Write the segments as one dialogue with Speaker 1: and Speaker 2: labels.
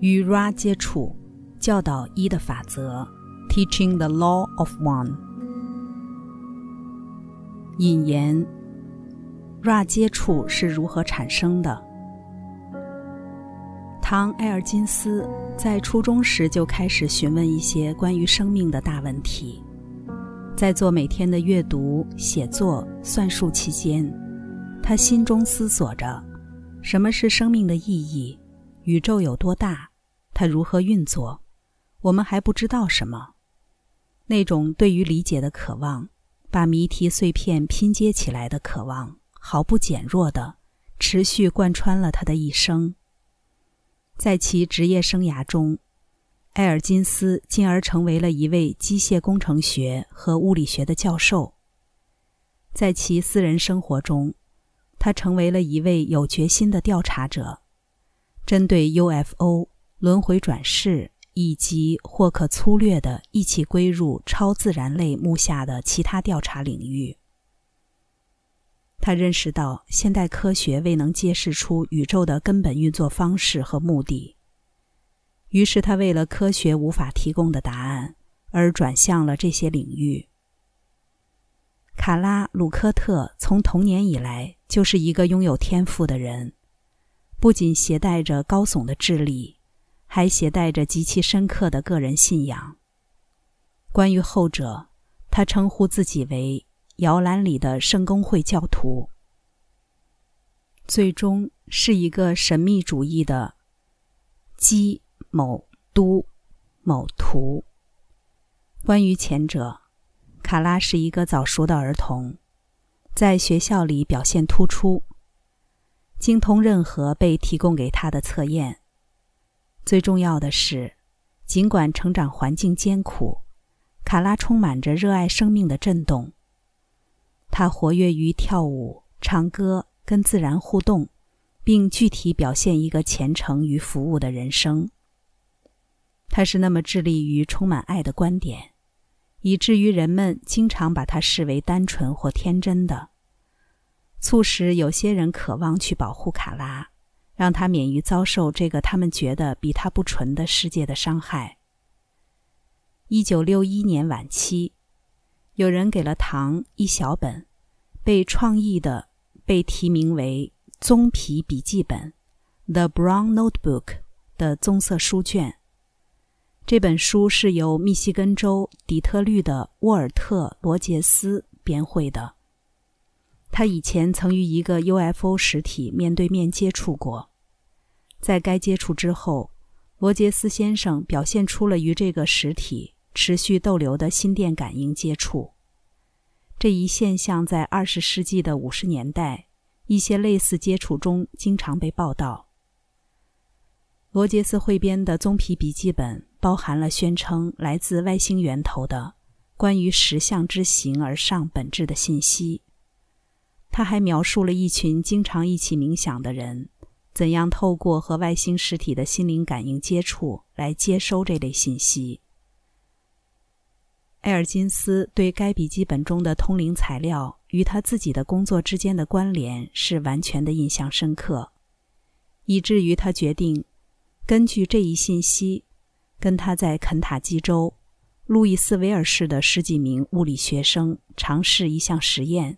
Speaker 1: 与 Ra 接触，教导一的法则，Teaching the Law of One。引言：Ra 接触是如何产生的？唐·埃尔金斯在初中时就开始询问一些关于生命的大问题，在做每天的阅读、写作、算术期间，他心中思索着：什么是生命的意义？宇宙有多大？它如何运作？我们还不知道什么。那种对于理解的渴望，把谜题碎片拼接起来的渴望，毫不减弱的持续贯穿了他的一生。在其职业生涯中，埃尔金斯进而成为了一位机械工程学和物理学的教授。在其私人生活中，他成为了一位有决心的调查者，针对 UFO、轮回转世以及或可粗略的一起归入超自然类目下的其他调查领域。他认识到现代科学未能揭示出宇宙的根本运作方式和目的，于是他为了科学无法提供的答案而转向了这些领域。卡拉·鲁科特从童年以来就是一个拥有天赋的人，不仅携带着高耸的智力，还携带着极其深刻的个人信仰。关于后者，他称呼自己为。摇篮里的圣公会教徒，最终是一个神秘主义的基某都某图。关于前者，卡拉是一个早熟的儿童，在学校里表现突出，精通任何被提供给他的测验。最重要的是，尽管成长环境艰苦，卡拉充满着热爱生命的震动。他活跃于跳舞、唱歌、跟自然互动，并具体表现一个虔诚与服务的人生。他是那么致力于充满爱的观点，以至于人们经常把他视为单纯或天真的，促使有些人渴望去保护卡拉，让他免于遭受这个他们觉得比他不纯的世界的伤害。一九六一年晚期。有人给了唐一小本，被创意的被提名为《棕皮笔记本》（The Brown Notebook） 的棕色书卷。这本书是由密西根州底特律的沃尔特·罗杰斯编绘的。他以前曾与一个 UFO 实体面对面接触过，在该接触之后，罗杰斯先生表现出了与这个实体。持续逗留的心电感应接触，这一现象在二十世纪的五十年代，一些类似接触中经常被报道。罗杰斯汇编的《棕皮笔记本》包含了宣称来自外星源头的关于石像之形而上本质的信息。他还描述了一群经常一起冥想的人怎样透过和外星实体的心灵感应接触来接收这类信息。埃尔金斯对该笔记本中的通灵材料与他自己的工作之间的关联是完全的印象深刻，以至于他决定根据这一信息，跟他在肯塔基州路易斯维尔市的十几名物理学生尝试一项实验。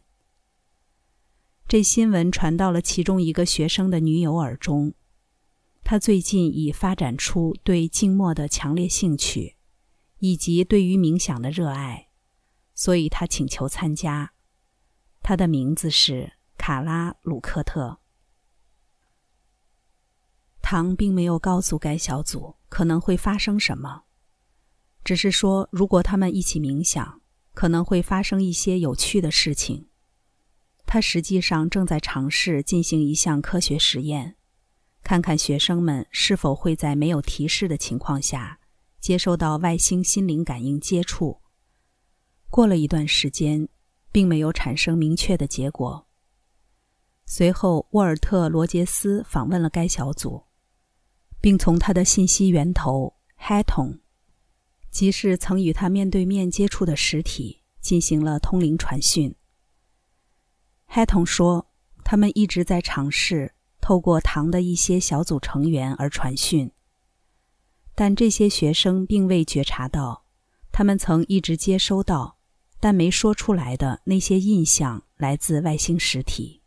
Speaker 1: 这新闻传到了其中一个学生的女友耳中，他最近已发展出对静默的强烈兴趣。以及对于冥想的热爱，所以他请求参加。他的名字是卡拉·鲁克特。唐并没有告诉该小组可能会发生什么，只是说如果他们一起冥想，可能会发生一些有趣的事情。他实际上正在尝试进行一项科学实验，看看学生们是否会在没有提示的情况下。接收到外星心灵感应接触，过了一段时间，并没有产生明确的结果。随后，沃尔特·罗杰斯访问了该小组，并从他的信息源头 Hatton，即是曾与他面对面接触的实体，进行了通灵传讯。Hatton 说，他们一直在尝试透过唐的一些小组成员而传讯。但这些学生并未觉察到，他们曾一直接收到，但没说出来的那些印象来自外星实体。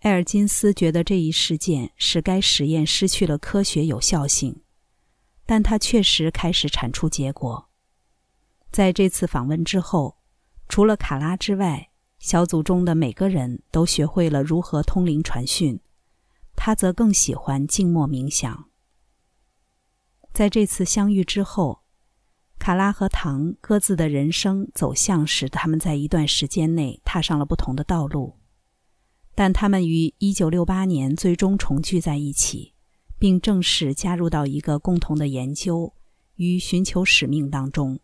Speaker 1: 埃尔金斯觉得这一事件使该实验失去了科学有效性，但他确实开始产出结果。在这次访问之后，除了卡拉之外，小组中的每个人都学会了如何通灵传讯，他则更喜欢静默冥想。在这次相遇之后，卡拉和唐各自的人生走向使他们在一段时间内踏上了不同的道路。但他们于1968年最终重聚在一起，并正式加入到一个共同的研究与寻求使命当中。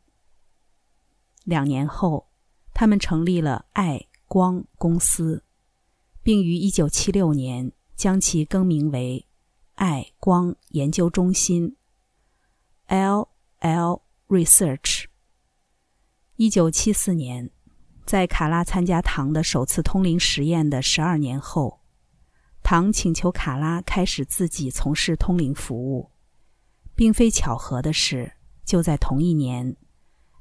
Speaker 1: 两年后，他们成立了爱光公司，并于1976年将其更名为爱光研究中心 （L.L. Research）。1974年。在卡拉参加唐的首次通灵实验的十二年后，唐请求卡拉开始自己从事通灵服务。并非巧合的是，就在同一年，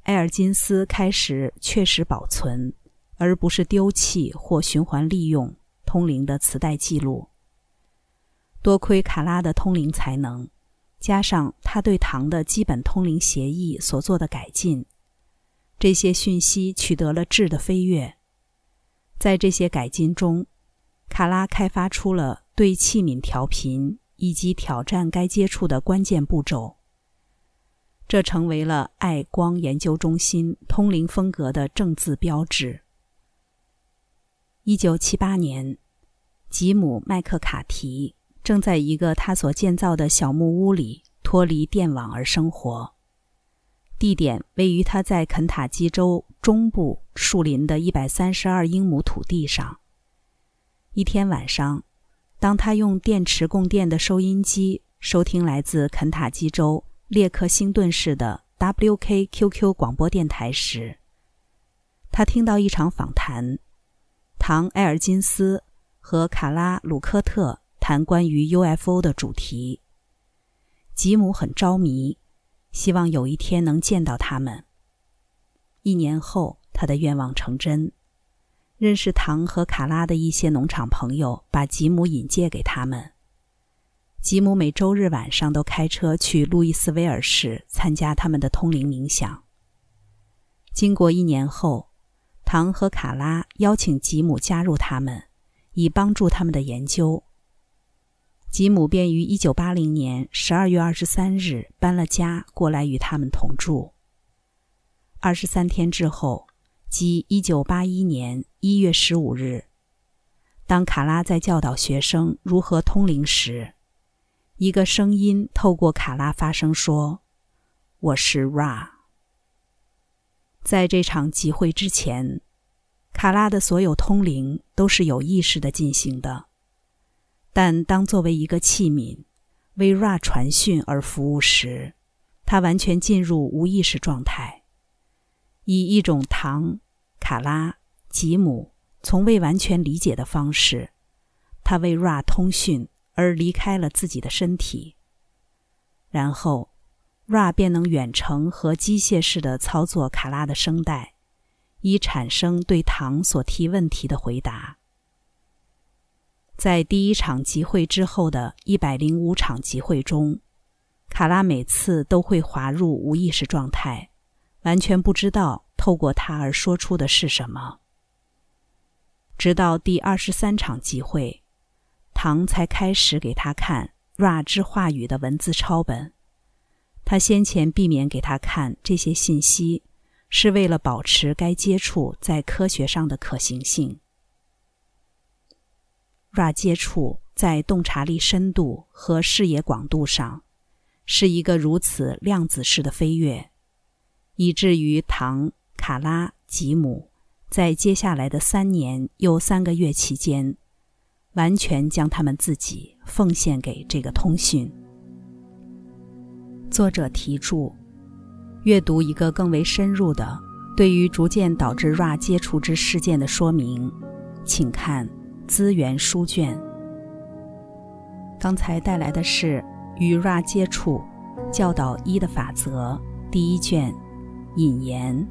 Speaker 1: 埃尔金斯开始确实保存，而不是丢弃或循环利用通灵的磁带记录。多亏卡拉的通灵才能，加上他对唐的基本通灵协议所做的改进。这些讯息取得了质的飞跃。在这些改进中，卡拉开发出了对器皿调频以及挑战该接触的关键步骤。这成为了爱光研究中心通灵风格的正字标志。一九七八年，吉姆·麦克卡提正在一个他所建造的小木屋里脱离电网而生活。地点位于他在肯塔基州中部树林的一百三十二英亩土地上。一天晚上，当他用电池供电的收音机收听来自肯塔基州列克星顿市的 WKQQ 广播电台时，他听到一场访谈，唐·埃尔金斯和卡拉·鲁科特谈关于 UFO 的主题。吉姆很着迷。希望有一天能见到他们。一年后，他的愿望成真。认识唐和卡拉的一些农场朋友把吉姆引荐给他们。吉姆每周日晚上都开车去路易斯维尔市参加他们的通灵冥想。经过一年后，唐和卡拉邀请吉姆加入他们，以帮助他们的研究。吉姆便于1980年12月23日搬了家过来与他们同住。二十三天之后，即1981年1月15日，当卡拉在教导学生如何通灵时，一个声音透过卡拉发声说：“我是 Ra。”在这场集会之前，卡拉的所有通灵都是有意识的进行的。但当作为一个器皿为 Ra 传讯而服务时，他完全进入无意识状态，以一种唐、卡拉、吉姆从未完全理解的方式，他为 Ra 通讯而离开了自己的身体。然后，Ra 便能远程和机械式的操作卡拉的声带，以产生对唐所提问题的回答。在第一场集会之后的一百零五场集会中，卡拉每次都会滑入无意识状态，完全不知道透过他而说出的是什么。直到第二十三场集会，唐才开始给他看 Ra 之话语的文字抄本。他先前避免给他看这些信息，是为了保持该接触在科学上的可行性。Ra 接触在洞察力深度和视野广度上，是一个如此量子式的飞跃，以至于唐、卡拉、吉姆在接下来的三年又三个月期间，完全将他们自己奉献给这个通讯。作者提注：阅读一个更为深入的对于逐渐导致 Ra 接触之事件的说明，请看。资源书卷。刚才带来的是与 Ra 接触教导一的法则第一卷引言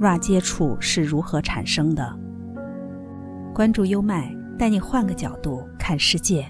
Speaker 1: ：Ra 接触是如何产生的？关注优麦，带你换个角度看世界。